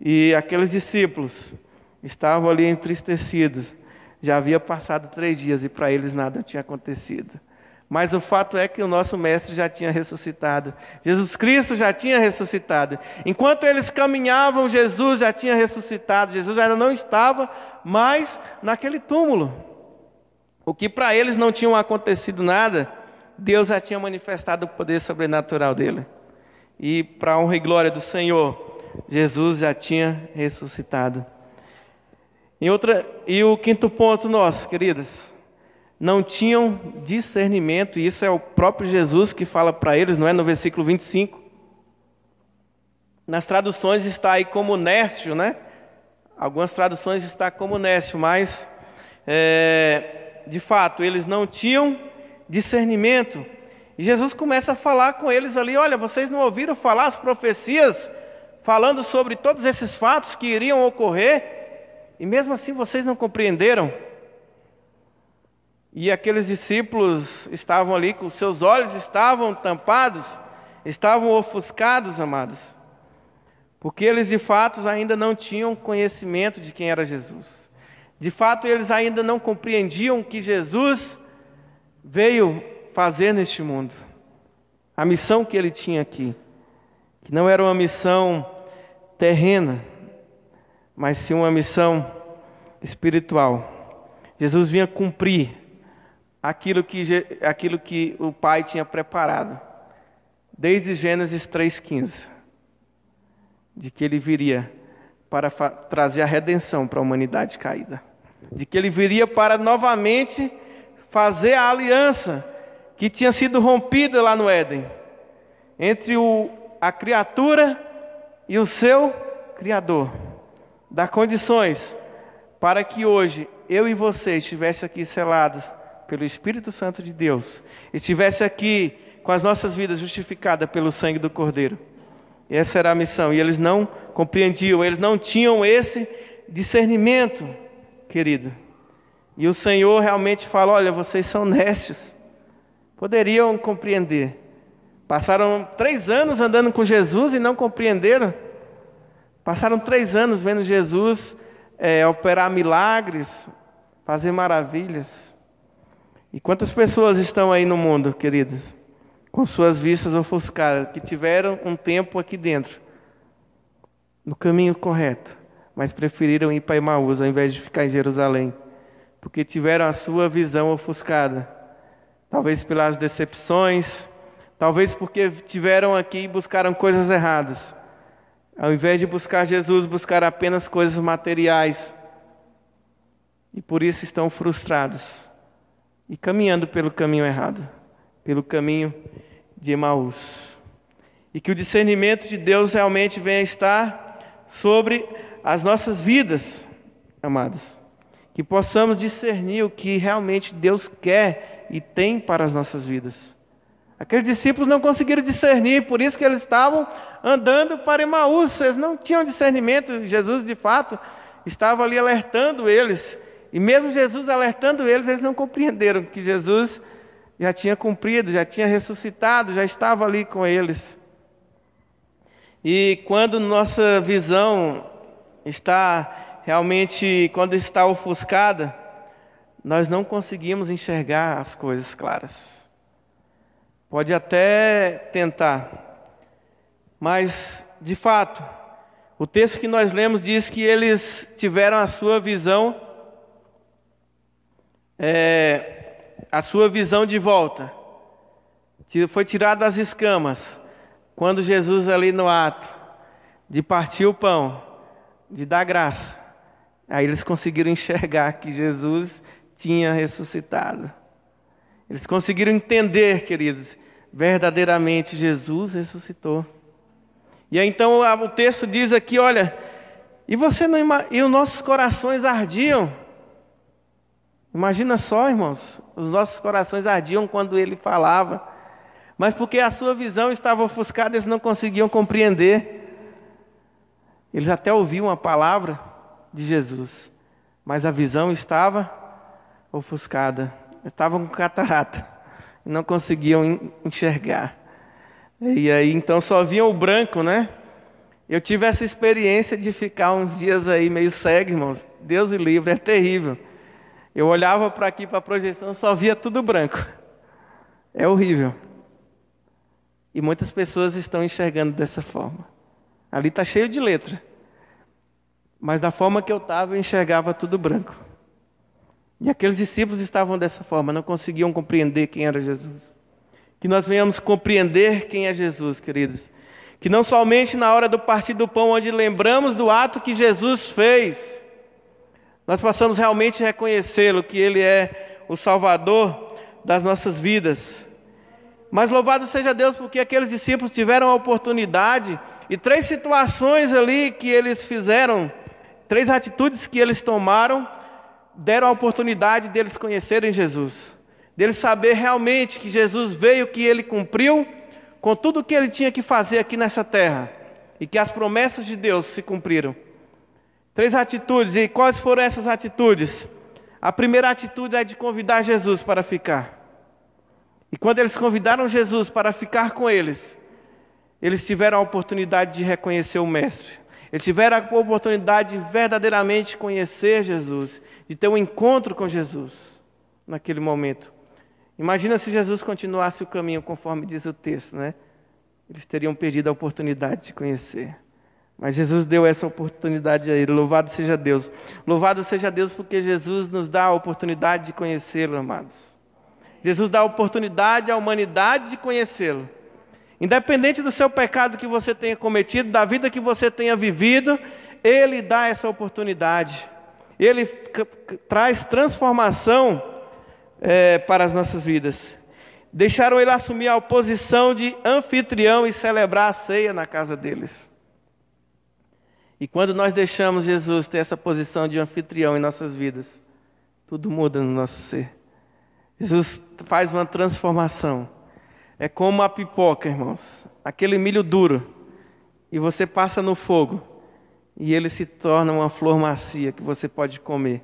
e aqueles discípulos estavam ali entristecidos. Já havia passado três dias e para eles nada tinha acontecido. Mas o fato é que o nosso Mestre já tinha ressuscitado. Jesus Cristo já tinha ressuscitado. Enquanto eles caminhavam, Jesus já tinha ressuscitado. Jesus ainda não estava mais naquele túmulo. O que para eles não tinha acontecido nada, Deus já tinha manifestado o poder sobrenatural dele. E para a honra e glória do Senhor, Jesus já tinha ressuscitado. E, outra, e o quinto ponto nosso, queridas, não tinham discernimento, e isso é o próprio Jesus que fala para eles, não é? No versículo 25. Nas traduções está aí como nércio, né? Algumas traduções está como nércio, mas é, de fato eles não tinham discernimento. E Jesus começa a falar com eles ali: olha, vocês não ouviram falar as profecias falando sobre todos esses fatos que iriam ocorrer, e mesmo assim vocês não compreenderam. E aqueles discípulos estavam ali, com seus olhos estavam tampados, estavam ofuscados, amados, porque eles de fato ainda não tinham conhecimento de quem era Jesus. De fato, eles ainda não compreendiam que Jesus veio fazer neste mundo, a missão que ele tinha aqui, que não era uma missão terrena, mas sim uma missão espiritual. Jesus vinha cumprir aquilo que, aquilo que o Pai tinha preparado, desde Gênesis 3,15, de que ele viria para trazer a redenção para a humanidade caída, de que ele viria para novamente fazer a aliança que tinha sido rompida lá no Éden, entre o, a criatura e o seu Criador, dar condições para que hoje eu e você estivesse aqui selados pelo Espírito Santo de Deus, estivesse aqui com as nossas vidas justificadas pelo sangue do Cordeiro. E essa era a missão. E eles não compreendiam, eles não tinham esse discernimento, querido. E o Senhor realmente fala: olha, vocês são nécios. Poderiam compreender. Passaram três anos andando com Jesus e não compreenderam. Passaram três anos vendo Jesus é, operar milagres, fazer maravilhas. E quantas pessoas estão aí no mundo, queridos, com suas vistas ofuscadas, que tiveram um tempo aqui dentro, no caminho correto, mas preferiram ir para Emaús ao invés de ficar em Jerusalém, porque tiveram a sua visão ofuscada, talvez pelas decepções, talvez porque tiveram aqui e buscaram coisas erradas. Ao invés de buscar Jesus, buscaram apenas coisas materiais. E por isso estão frustrados e caminhando pelo caminho errado, pelo caminho de Emaús. E que o discernimento de Deus realmente venha estar sobre as nossas vidas, amados. Que possamos discernir o que realmente Deus quer e tem para as nossas vidas. Aqueles discípulos não conseguiram discernir, por isso que eles estavam andando para Emaús. Eles não tinham discernimento. Jesus, de fato, estava ali alertando eles e mesmo Jesus alertando eles, eles não compreenderam que Jesus já tinha cumprido, já tinha ressuscitado, já estava ali com eles. E quando nossa visão está realmente, quando está ofuscada, nós não conseguimos enxergar as coisas claras. Pode até tentar, mas de fato, o texto que nós lemos diz que eles tiveram a sua visão é, a sua visão de volta. Foi tirado das escamas. Quando Jesus, ali no ato de partir o pão, de dar graça, aí eles conseguiram enxergar que Jesus tinha ressuscitado. Eles conseguiram entender, queridos, verdadeiramente Jesus ressuscitou. E aí, então o texto diz aqui, olha, e você não e os nossos corações ardiam Imagina só, irmãos, os nossos corações ardiam quando ele falava, mas porque a sua visão estava ofuscada, eles não conseguiam compreender. Eles até ouviam a palavra de Jesus, mas a visão estava ofuscada, estavam com catarata não conseguiam enxergar. E aí então só vinha o branco, né? Eu tive essa experiência de ficar uns dias aí meio cego, irmãos. Deus e livre, é terrível. Eu olhava para aqui para a projeção, só via tudo branco. É horrível. E muitas pessoas estão enxergando dessa forma. Ali está cheio de letra. Mas da forma que eu estava, eu enxergava tudo branco. E aqueles discípulos estavam dessa forma, não conseguiam compreender quem era Jesus. Que nós venhamos compreender quem é Jesus, queridos. Que não somente na hora do partir do pão, onde lembramos do ato que Jesus fez, nós possamos realmente reconhecê-lo, que Ele é o Salvador das nossas vidas. Mas louvado seja Deus, porque aqueles discípulos tiveram a oportunidade e três situações ali que eles fizeram, três atitudes que eles tomaram, deram a oportunidade deles conhecerem Jesus dele saber realmente que Jesus veio, que ele cumpriu com tudo o que ele tinha que fazer aqui nessa terra e que as promessas de Deus se cumpriram. Três atitudes, e quais foram essas atitudes? A primeira atitude é de convidar Jesus para ficar. E quando eles convidaram Jesus para ficar com eles, eles tiveram a oportunidade de reconhecer o Mestre. Eles tiveram a oportunidade de verdadeiramente conhecer Jesus, de ter um encontro com Jesus naquele momento. Imagina se Jesus continuasse o caminho conforme diz o texto, né? Eles teriam perdido a oportunidade de conhecer. Mas Jesus deu essa oportunidade a ele. Louvado seja Deus. Louvado seja Deus porque Jesus nos dá a oportunidade de conhecê-lo, amados. Jesus dá a oportunidade à humanidade de conhecê-lo. Independente do seu pecado que você tenha cometido, da vida que você tenha vivido, ele dá essa oportunidade. Ele traz transformação é, para as nossas vidas. Deixaram ele assumir a posição de anfitrião e celebrar a ceia na casa deles. E quando nós deixamos Jesus ter essa posição de anfitrião em nossas vidas, tudo muda no nosso ser. Jesus faz uma transformação. É como a pipoca, irmãos. Aquele milho duro. E você passa no fogo. E ele se torna uma flor macia que você pode comer.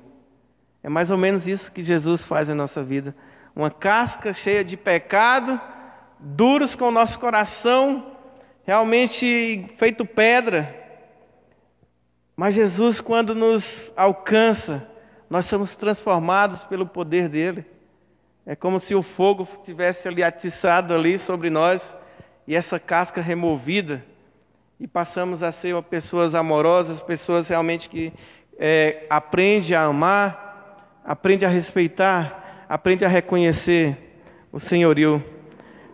É mais ou menos isso que Jesus faz na nossa vida. Uma casca cheia de pecado, duros com o nosso coração, realmente feito pedra. Mas Jesus, quando nos alcança, nós somos transformados pelo poder dele. É como se o fogo tivesse ali atiçado ali sobre nós e essa casca removida e passamos a ser pessoas amorosas, pessoas realmente que é, aprendem a amar, aprende a respeitar, aprende a reconhecer o senhorio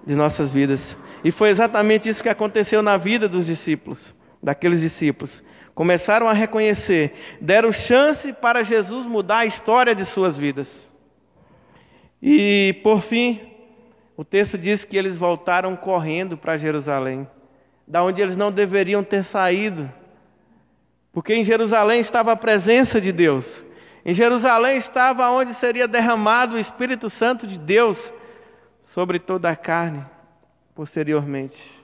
de nossas vidas. E foi exatamente isso que aconteceu na vida dos discípulos, daqueles discípulos. Começaram a reconhecer, deram chance para Jesus mudar a história de suas vidas. E, por fim, o texto diz que eles voltaram correndo para Jerusalém, da onde eles não deveriam ter saído, porque em Jerusalém estava a presença de Deus. Em Jerusalém estava onde seria derramado o Espírito Santo de Deus sobre toda a carne, posteriormente.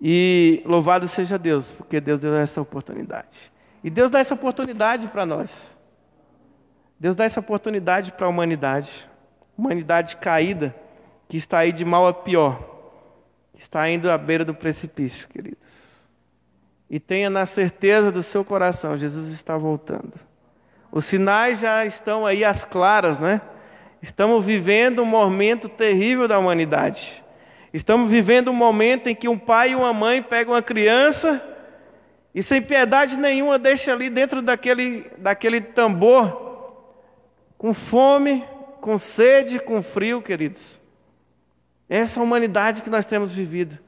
E louvado seja Deus, porque Deus deu essa oportunidade. E Deus dá essa oportunidade para nós. Deus dá essa oportunidade para a humanidade. Humanidade caída, que está aí de mal a pior. Está indo à beira do precipício, queridos. E tenha na certeza do seu coração, Jesus está voltando. Os sinais já estão aí às claras, né? Estamos vivendo um momento terrível da humanidade. Estamos vivendo um momento em que um pai e uma mãe pegam uma criança e sem piedade nenhuma deixa ali dentro daquele, daquele tambor, com fome, com sede, com frio, queridos. Essa é a humanidade que nós temos vivido.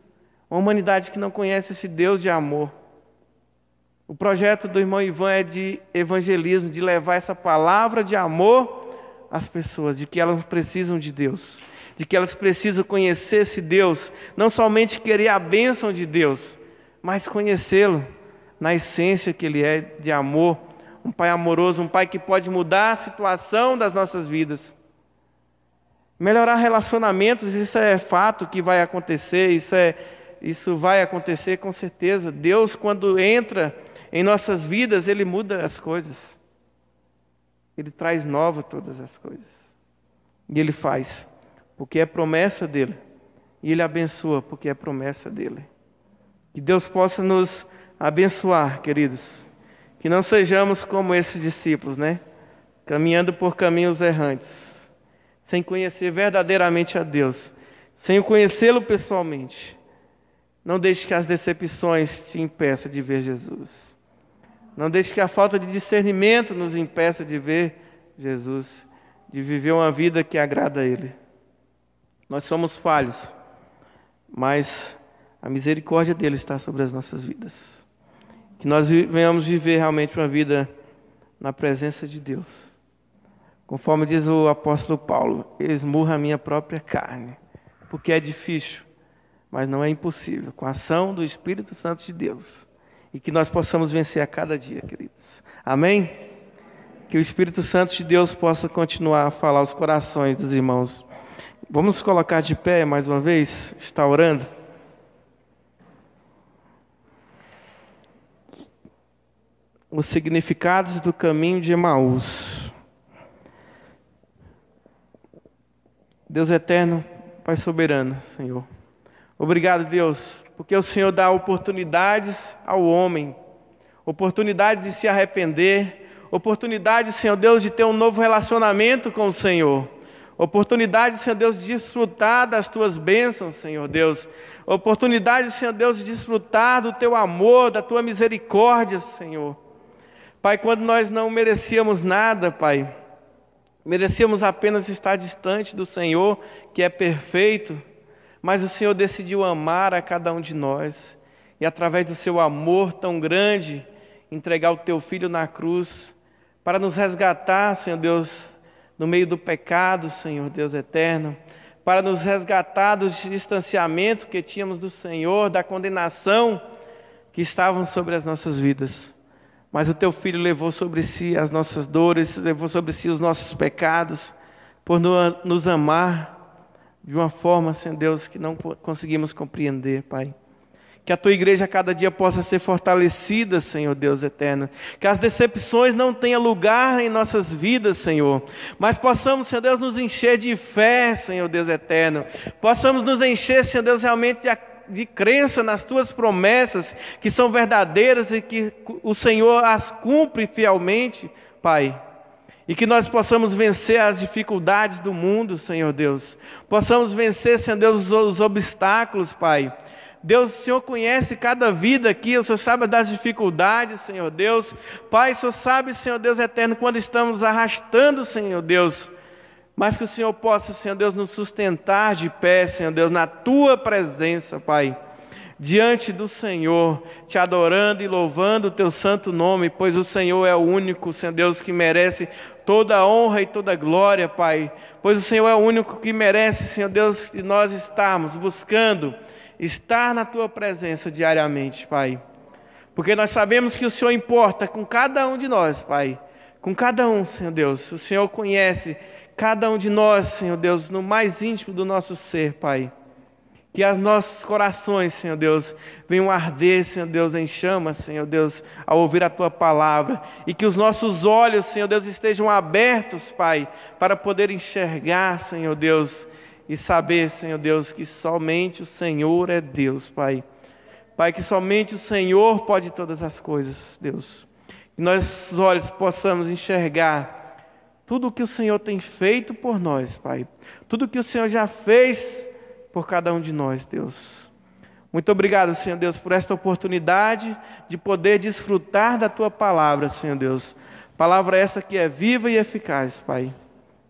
Uma humanidade que não conhece esse Deus de amor. O projeto do irmão Ivan é de evangelismo, de levar essa palavra de amor às pessoas, de que elas precisam de Deus, de que elas precisam conhecer esse Deus, não somente querer a bênção de Deus, mas conhecê-lo na essência que Ele é de amor, um Pai amoroso, um Pai que pode mudar a situação das nossas vidas. Melhorar relacionamentos, isso é fato que vai acontecer, isso, é, isso vai acontecer com certeza. Deus, quando entra em nossas vidas, Ele muda as coisas. Ele traz nova todas as coisas. E Ele faz, porque é promessa dele e Ele abençoa, porque é promessa dele. Que Deus possa nos abençoar, queridos. Que não sejamos como esses discípulos, né? Caminhando por caminhos errantes, sem conhecer verdadeiramente a Deus, sem conhecê-lo pessoalmente. Não deixe que as decepções te impeçam de ver Jesus. Não deixe que a falta de discernimento nos impeça de ver Jesus, de viver uma vida que agrada a Ele. Nós somos falhos mas a misericórdia dele está sobre as nossas vidas. Que nós venhamos viver realmente uma vida na presença de Deus. Conforme diz o apóstolo Paulo, esmurra a minha própria carne, porque é difícil, mas não é impossível, com a ação do Espírito Santo de Deus. E que nós possamos vencer a cada dia, queridos. Amém? Que o Espírito Santo de Deus possa continuar a falar aos corações dos irmãos Vamos colocar de pé mais uma vez, está orando. Os significados do caminho de Emaús. Deus eterno, Pai soberano, Senhor. Obrigado, Deus, porque o Senhor dá oportunidades ao homem, oportunidades de se arrepender, oportunidades, Senhor Deus, de ter um novo relacionamento com o Senhor. Oportunidade, Senhor Deus, de desfrutar das tuas bênçãos, Senhor Deus. Oportunidade, Senhor Deus, de desfrutar do teu amor, da tua misericórdia, Senhor. Pai, quando nós não merecíamos nada, Pai, merecíamos apenas estar distante do Senhor, que é perfeito, mas o Senhor decidiu amar a cada um de nós e, através do seu amor tão grande, entregar o teu filho na cruz para nos resgatar, Senhor Deus, no meio do pecado, Senhor Deus eterno, para nos resgatar do distanciamento que tínhamos do Senhor, da condenação que estavam sobre as nossas vidas. Mas o teu filho levou sobre si as nossas dores, levou sobre si os nossos pecados, por nos amar de uma forma, Senhor Deus, que não conseguimos compreender, Pai. Que a tua igreja cada dia possa ser fortalecida, Senhor Deus eterno. Que as decepções não tenham lugar em nossas vidas, Senhor. Mas possamos, Senhor Deus, nos encher de fé, Senhor Deus eterno. Possamos nos encher, Senhor Deus, realmente de, de crença nas tuas promessas, que são verdadeiras e que o Senhor as cumpre fielmente, Pai. E que nós possamos vencer as dificuldades do mundo, Senhor Deus. Possamos vencer, Senhor Deus, os, os obstáculos, Pai Deus, o Senhor conhece cada vida aqui, o Senhor sabe das dificuldades, Senhor Deus. Pai, o Senhor sabe, Senhor Deus eterno, quando estamos arrastando, Senhor Deus. Mas que o Senhor possa, Senhor Deus, nos sustentar de pé, Senhor Deus, na tua presença, Pai. Diante do Senhor, te adorando e louvando o teu santo nome, pois o Senhor é o único, Senhor Deus, que merece toda a honra e toda a glória, Pai. Pois o Senhor é o único que merece, Senhor Deus, que nós estarmos buscando estar na tua presença diariamente, Pai. Porque nós sabemos que o Senhor importa com cada um de nós, Pai. Com cada um, Senhor Deus. O Senhor conhece cada um de nós, Senhor Deus, no mais íntimo do nosso ser, Pai. Que os nossos corações, Senhor Deus, venham arder, Senhor Deus, em chamas, Senhor Deus, ao ouvir a Tua palavra. E que os nossos olhos, Senhor Deus, estejam abertos, Pai, para poder enxergar, Senhor Deus, e saber, Senhor Deus, que somente o Senhor é Deus, Pai. Pai, que somente o Senhor pode todas as coisas, Deus. Que nossos olhos possamos enxergar tudo o que o Senhor tem feito por nós, Pai. Tudo o que o Senhor já fez por cada um de nós, Deus. Muito obrigado, Senhor Deus, por esta oportunidade de poder desfrutar da tua palavra, Senhor Deus. Palavra essa que é viva e eficaz, Pai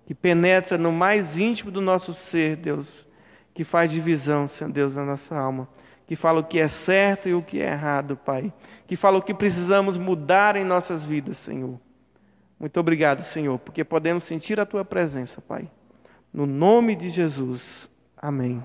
que penetra no mais íntimo do nosso ser, Deus, que faz divisão, Senhor Deus, na nossa alma, que fala o que é certo e o que é errado, Pai, que fala o que precisamos mudar em nossas vidas, Senhor. Muito obrigado, Senhor, porque podemos sentir a Tua presença, Pai. No nome de Jesus. Amém.